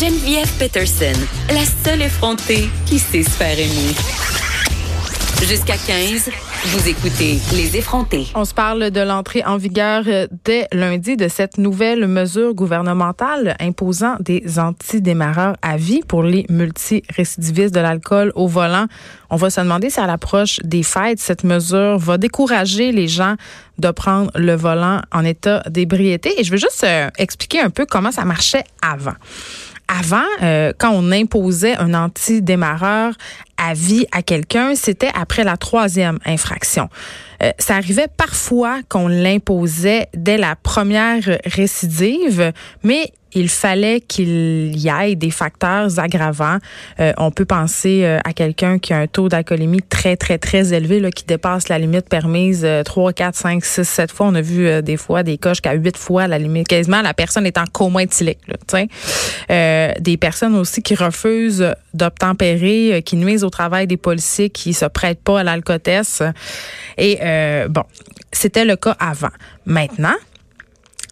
Geneviève Peterson, la seule effrontée qui sait se faire. Jusqu'à 15, vous écoutez Les effrontés. On se parle de l'entrée en vigueur euh, dès lundi de cette nouvelle mesure gouvernementale imposant des antidémarreurs à vie pour les multirécidivistes de l'alcool au volant. On va se demander si à l'approche des fêtes, cette mesure va décourager les gens de prendre le volant en état d'ébriété. Et je veux juste euh, expliquer un peu comment ça marchait avant avant, euh, quand on imposait un antidémarreur à vie à quelqu'un, c'était après la troisième infraction. Euh, ça arrivait parfois qu'on l'imposait dès la première récidive, mais il fallait qu'il y ait des facteurs aggravants. Euh, on peut penser euh, à quelqu'un qui a un taux d'alcoolémie très, très, très élevé, là, qui dépasse la limite permise 3, 4, 5, 6, 7 fois. On a vu euh, des fois des cas jusqu'à 8 fois la limite. Quasiment, la personne est en coma éthylique. Là, des personnes aussi qui refusent d'obtempérer, qui nuisent au travail des policiers, qui se prêtent pas à l'alcotesse. Et bon, c'était le cas avant. Maintenant,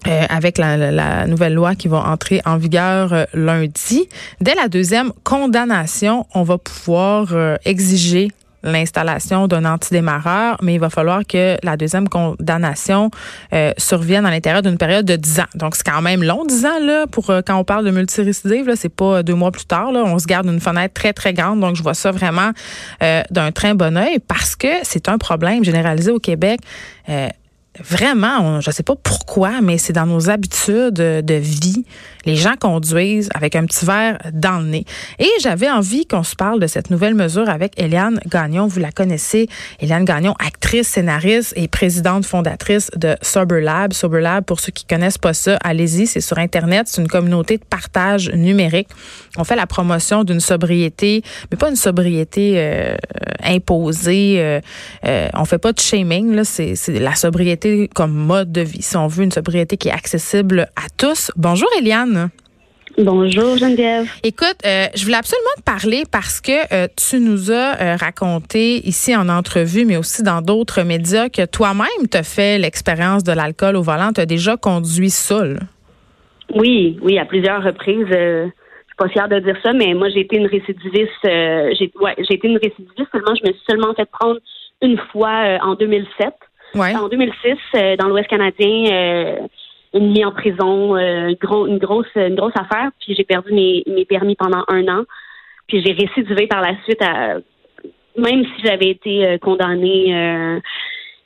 euh, avec la, nouvelle loi qui va entrer en vigueur euh, lundi. Dès la deuxième condamnation, on va pouvoir euh, exiger l'installation d'un antidémarreur, mais il va falloir que la deuxième condamnation survienne à l'intérieur d'une période de 10 ans. Donc, c'est quand même long, 10 ans, là, pour quand on parle de multirécidive, là, c'est pas deux mois plus tard, là. On se garde une fenêtre très, très grande. Donc, je vois ça vraiment d'un très bon oeil parce que c'est un problème généralisé au Québec vraiment, je ne sais pas pourquoi, mais c'est dans nos habitudes de vie. Les gens conduisent avec un petit verre dans le nez. Et j'avais envie qu'on se parle de cette nouvelle mesure avec Eliane Gagnon. Vous la connaissez, Eliane Gagnon, actrice, scénariste et présidente fondatrice de Sober Lab. Sober Lab, pour ceux qui connaissent pas ça, allez-y, c'est sur Internet. C'est une communauté de partage numérique. On fait la promotion d'une sobriété, mais pas une sobriété euh, imposée. Euh, euh, on fait pas de shaming. Là, c'est la sobriété comme mode de vie, si on veut, une sobriété qui est accessible à tous. Bonjour Eliane. Bonjour Geneviève. Écoute, euh, je voulais absolument te parler parce que euh, tu nous as euh, raconté ici en entrevue, mais aussi dans d'autres médias, que toi-même tu as fait l'expérience de l'alcool au volant, tu as déjà conduit seul. Oui, oui, à plusieurs reprises. je suis pas fière de dire ça, mais moi j'ai été une récidiviste. j'ai ouais, j'ai été une récidiviste seulement. Je me suis seulement fait prendre une fois en 2007. En 2006, euh, dans l'Ouest canadien, euh, une mise en prison, euh, une grosse, une grosse affaire. Puis j'ai perdu mes, mes permis pendant un an. Puis j'ai récidivé par la suite, à, même si j'avais été condamnée.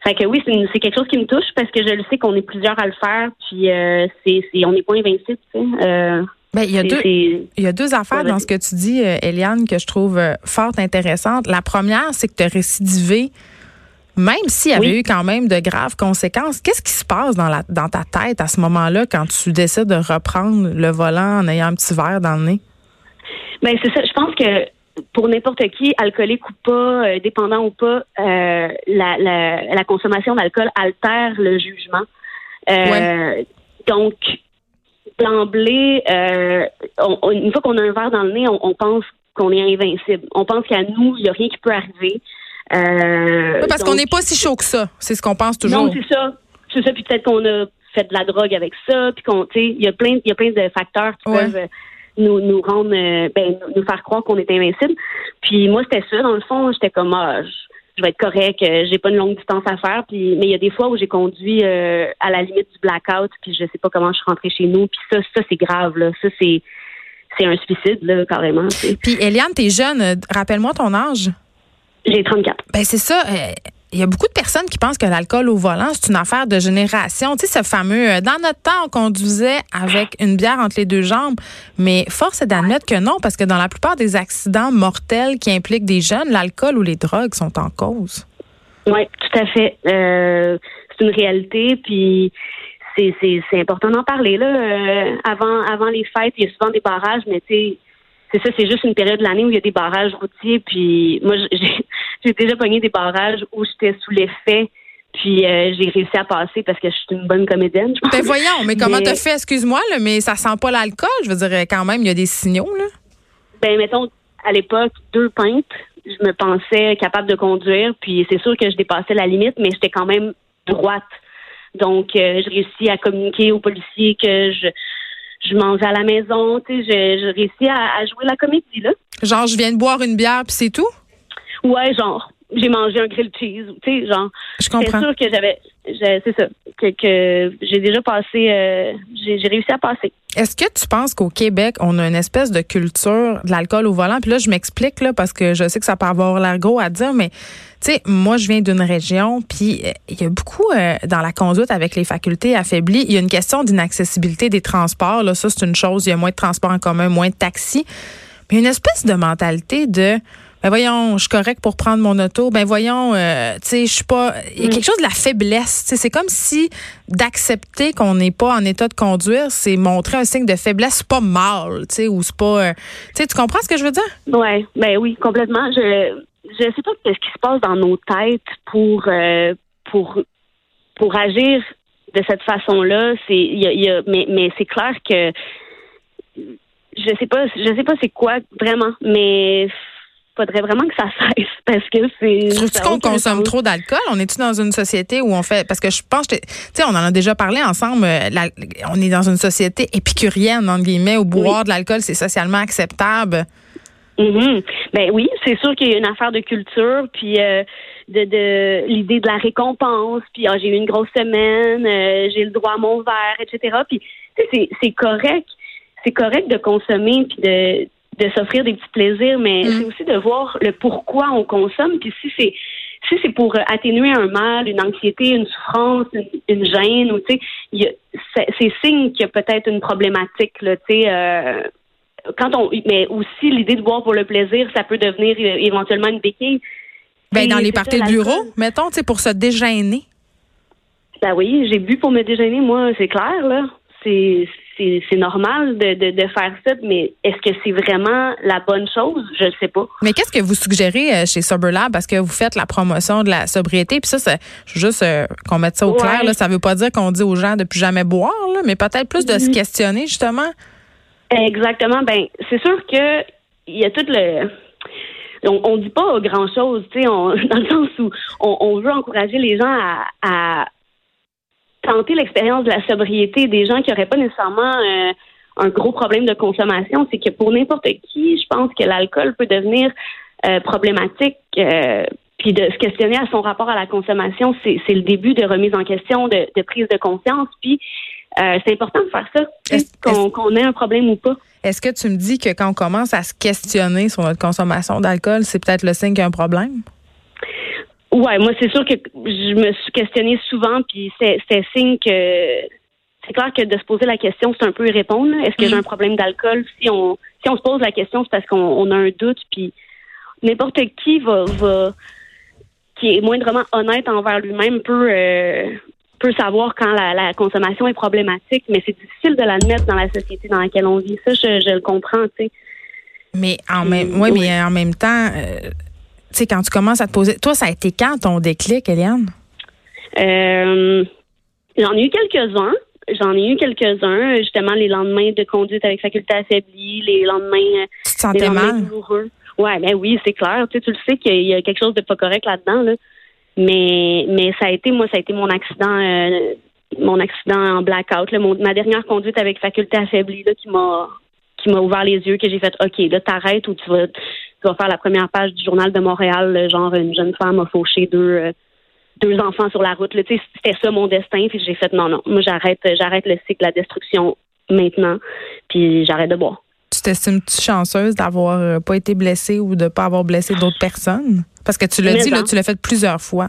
fait que oui, c'est quelque chose qui me touche parce que je le sais qu'on est plusieurs à le faire. Puis c'est, on n'est pas invincible. Tu sais. Ben, il, y a deux, il y a deux affaires dans ce que tu dis, Eliane, que je trouve fort intéressantes. La première, c'est que tu as récidivé même s'il y avait eu quand même de graves conséquences, qu'est-ce qui se passe dans, la, dans ta tête à ce moment-là quand tu décides de reprendre le volant en ayant un petit verre dans le nez? Bien, c'est ça. Je pense que pour n'importe qui, alcoolique ou pas, euh, dépendant ou pas, euh, la, la, consommation d'alcool altère le jugement. Euh, donc, d'emblée, une fois qu'on a un verre dans le nez, on pense qu'on est invincible. On pense qu'à nous, il n'y a rien qui peut arriver. Euh, parce qu'on n'est pas si chaud que ça. C'est ce qu'on pense toujours. Non, c'est ça. C'est ça. Puis peut-être qu'on a fait de la drogue avec ça. Puis qu'on, tu sais, il y a plein, il y a plein de facteurs qui peuvent euh, nous, nous rendre, euh, ben, nous faire croire qu'on est invincible. Puis moi, c'était ça. Dans le fond, j'étais comme, ah, je vais être correct, j'ai pas une longue distance à faire. Puis, mais il y a des fois où j'ai conduit à la limite du blackout, puis je sais pas comment je suis rentrée chez nous. Puis ça, ça c'est grave là. Ça c'est c'est un suicide là carrément. Puis Eliane, t'es jeune. Rappelle-moi ton âge. J'ai 34. Ben c'est ça. Euh, il y a beaucoup de personnes qui pensent que l'alcool au volant, c'est une affaire de génération. Tu sais, ce fameux, euh, dans notre temps, on conduisait avec une bière entre les deux jambes. Mais force est d'admettre que non, parce que dans la plupart des accidents mortels qui impliquent des jeunes, l'alcool ou les drogues sont en cause. Oui, tout à fait. Euh, c'est une réalité, puis c'est, important d'en parler. Là. avant, avant les fêtes, il y a souvent des barrages, mais tu sais, c'est ça, c'est juste une période de l'année où il y a des barrages routiers. Puis moi, j'ai déjà pogné des barrages où j'étais sous l'effet. Puis euh, j'ai réussi à passer parce que je suis une bonne comédienne. Je ben voyons, mais comment t'as fait, excuse-moi, mais ça sent pas l'alcool. Je veux dire, quand même, il y a des signaux, là. Ben, mettons, à l'époque, deux pintes, je me pensais capable de conduire. Puis c'est sûr que je dépassais la limite, mais j'étais quand même droite. Donc, euh, j'ai réussi à communiquer aux policiers que je je mange à la maison, tu sais, je, je réussis à, jouer la comédie, là. Genre, je viens de boire une bière, puis c'est tout? Ouais, genre, j'ai mangé un grill cheese, tu sais, genre. Je comprends. C'est sûr que j'avais, c'est ça, que, que j'ai déjà passé, euh, j'ai réussi à passer. Est-ce que tu penses qu'au Québec, on a une espèce de culture de l'alcool au volant? Puis là, je m'explique, là, parce que je sais que ça peut avoir l'air gros à dire, mais tu sais, moi, je viens d'une région, puis euh, il y a beaucoup euh, dans la conduite avec les facultés affaiblies. Il y a une question d'inaccessibilité des transports. Là, ça, c'est une chose. Il y a moins de transports en commun, moins de taxis. Mais une espèce de mentalité de ben voyons, je suis correct pour prendre mon auto. Ben voyons, euh, tu sais, je suis pas. Il y a quelque chose de la faiblesse. C'est comme si d'accepter qu'on n'est pas en état de conduire, c'est montrer un signe de faiblesse, c'est pas mal, tu sais, ou c'est pas. Euh, tu sais, tu comprends ce que je veux dire? Ouais, ben oui, complètement. Je je sais pas ce qui se passe dans nos têtes pour euh, pour pour agir de cette façon-là. C'est, y a, y a, mais mais c'est clair que je sais pas, je sais pas c'est quoi vraiment, mais faudrait vraiment que ça cesse parce que c'est. Trouves-tu qu'on consomme trop d'alcool? On est-tu dans une société où on fait. Parce que je pense, tu sais, on en a déjà parlé ensemble. Euh, on est dans une société épicurienne, entre guillemets, où boire de l'alcool, c'est socialement acceptable. Mm-hmm. Ben oui, c'est sûr qu'il y a une affaire de culture, puis euh, de, de l'idée de la récompense, puis ah, j'ai eu une grosse semaine, euh, j'ai le droit à mon verre, etc. Puis c'est correct, c'est correct de consommer puis de de s'offrir des petits plaisirs, mais mm. c'est aussi de voir le pourquoi on consomme. Puis si c'est si c'est pour atténuer un mal, une anxiété, une souffrance, une, gêne, ou tu sais, c'est signe qu'il y a peut-être une problématique là, tu sais. Euh, quand on, mais aussi l'idée de boire pour le plaisir, ça peut devenir éventuellement une béquille. Ben dans les parties de bureau, mettons, tu sais, pour se déjeuner. Ben oui, j'ai bu pour me déjeuner, moi, c'est clair là. C'est c'est normal de, de, faire ça, mais est-ce que c'est vraiment la bonne chose? Je ne sais pas. Mais qu'est-ce que vous suggérez euh, chez SoberLab? Parce que vous faites la promotion de la sobriété, puis ça, c'est juste euh, qu'on mette ça au clair. Là, ça ne veut pas dire qu'on dit aux gens de plus jamais boire, mais peut-être plus de se mm-hmm. questionner, justement. Exactement. Ben, c'est sûr que il y a tout le on, ne dit pas grand chose, tu sais, dans le sens où on, veut encourager les gens à tenter l'expérience de la sobriété des gens qui n'auraient pas nécessairement euh, un gros problème de consommation, c'est que pour n'importe qui, je pense que l'alcool peut devenir euh, problématique. Euh, puis de se questionner à son rapport à la consommation, c'est le début de remise en question, de, prise de conscience. Puis c'est important de faire ça, qu'on ait un problème ou pas. Est-ce que tu me dis que quand on commence à se questionner sur notre consommation d'alcool, c'est peut-être le signe qu'il y a un problème? Ouais, moi c'est sûr que je me suis questionnée souvent, puis c'est signe que c'est clair que de se poser la question, c'est un peu y répondre. Est-ce que j'ai mm. un problème d'alcool? Si on si on se pose la question, c'est parce qu'on a un doute, puis n'importe qui va, va qui est moindrement honnête envers lui-même peut euh, peut savoir quand la, la, consommation est problématique, mais c'est difficile de l'admettre dans la société dans laquelle on vit. Ça, je, je le comprends, tu sais. Mais en même, ouais, mais en même temps. Euh, tu sais, quand tu commences à te poser. Toi, ça a été quand ton déclic, Eliane? Euh, j'en ai eu quelques-uns. J'en ai eu quelques-uns, justement, les lendemains de conduite avec faculté affaiblie, les lendemains. Tu te sentais mal? Ouais, ben oui, c'est clair. Tu, sais, tu le sais qu'il y a quelque chose de pas correct là-dedans, là. Mais, mais ça a été, moi, ça a été mon accident, euh, mon accident en blackout, là, ma dernière conduite avec faculté affaiblie, là, qui m'a, qui m'a ouvert les yeux, que j'ai fait, OK, là, t'arrêtes ou tu vas, tu vas faire la première page du journal de Montréal, genre une jeune femme a fauché deux euh, deux enfants sur la route. C'était ça mon destin. Puis j'ai fait non, non, moi j'arrête j'arrête le cycle de la destruction maintenant. Puis j'arrête de boire. Tu t'estimes-tu chanceuse d'avoir euh, pas été blessée ou de pas avoir blessé d'autres personnes? Parce que tu l'as dit, là, tu l'as fait plusieurs fois.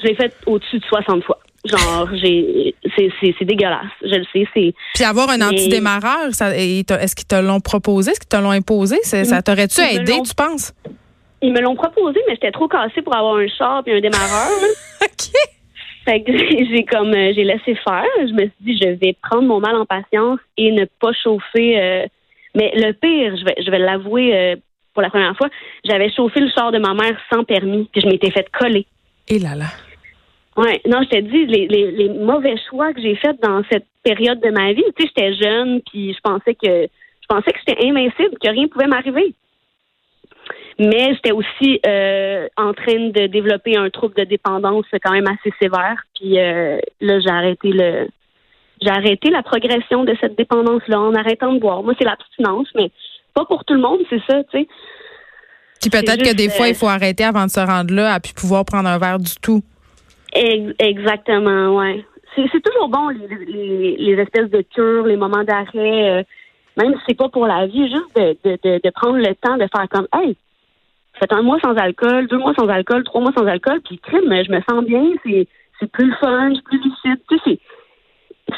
Je l'ai fait au-dessus de 60 fois. Genre, j'ai, c'est, dégueulasse. Je le sais. C'est. Puis avoir un antidémarreur, est-ce qu'ils te l'ont proposé, est-ce qu'ils te l'ont imposé, ça t'aurait-tu aidé, tu penses? Ils me l'ont proposé, mais j'étais trop cassée pour avoir un char et un démarreur. ok. Fait que j'ai comme euh, j'ai laissé faire. Je me suis dit je vais prendre mon mal en patience et ne pas chauffer. Euh, mais le pire, je vais je vais l'avouer euh, pour la première fois, j'avais chauffé le char de ma mère sans permis, puis je m'étais fait coller. Et là là. Ouais, non, je t'ai dit les, les, les, mauvais choix que j'ai faits dans cette période de ma vie. Tu sais, j'étais jeune, puis je pensais que je pensais que j'étais invincible, que rien pouvait m'arriver. Mais j'étais aussi euh, en train de développer un trouble de dépendance quand même assez sévère. Puis euh, là, j'ai arrêté le j'ai arrêté la progression de cette dépendance-là en arrêtant de boire. Moi, c'est l'abstinence, mais pas pour tout le monde, c'est ça, tu sais. Puis peut-être que des fois, il faut arrêter avant de se rendre là, à puis pouvoir prendre un verre du tout. Exactement, ouais. C'est toujours bon, les, les, espèces de cures, les moments d'arrêt, euh, même si c'est pas pour la vie, juste de, de, de, prendre le temps de faire comme, hey, faites un mois sans alcool, deux mois sans alcool, trois mois sans alcool, puis crime, je me sens bien, c'est plus fun, c'est plus lucide. Tu sais,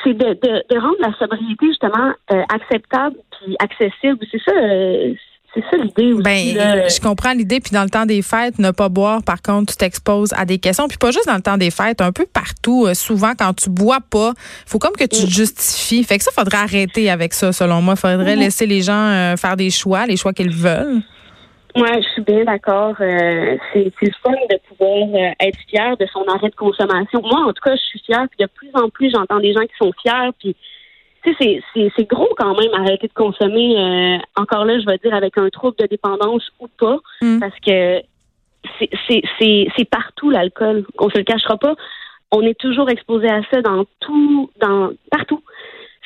c'est de, de, de, rendre la sobriété justement euh, acceptable puis accessible. C'est ça, euh, c'est ça l'idée aussi. Ben, je comprends l'idée. Puis dans le temps des fêtes, ne pas boire, par contre, tu t'exposes à des questions. Puis pas juste dans le temps des fêtes, un peu partout. Euh, souvent, quand tu bois pas, faut comme que tu te justifies. Fait que ça, faudrait arrêter avec ça, selon moi. Faudrait mm-hmm. laisser les gens faire des choix, les choix qu'ils veulent. Moi, je suis bien d'accord. Euh, c'est le fun de pouvoir euh, être fier de son arrêt de consommation. Moi, en tout cas, je suis fière. Puis de plus en plus, j'entends des gens qui sont fiers. Puis, tu sais, c'est gros quand même arrêter de consommer. Euh, encore là, je vais dire avec un trouble de dépendance ou pas, mm. parce que c'est partout l'alcool. On se le cachera pas. On est toujours exposé à ça dans tout, dans partout.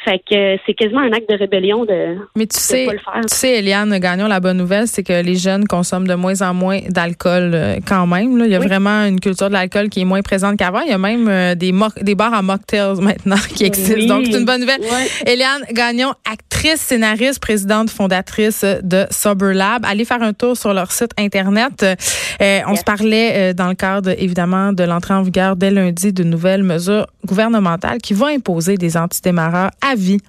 Fait que c'est quasiment un acte de rébellion de Mais tu sais, pas le faire. Tu sais, Eliane Gagnon, la bonne nouvelle, c'est que les jeunes consomment de moins en moins d'alcool euh, quand même. Là. Il y a vraiment une culture de l'alcool qui est moins présente qu'avant. Il y a même euh, des, des bars à mocktails maintenant qui existent. Donc, c'est une bonne nouvelle. Eliane Gagnon, actrice, scénariste, présidente fondatrice de Sober Lab. Allez faire un tour sur leur site Internet. Euh, on se parlait dans le cadre, évidemment, de l'entrée en vigueur dès lundi de nouvelles mesures gouvernementales qui vont imposer des antidémarreurs vie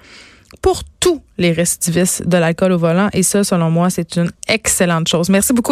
pour tous les récidivistes de l'alcool au volant. Et ça, selon moi, c'est une excellente chose. Merci beaucoup.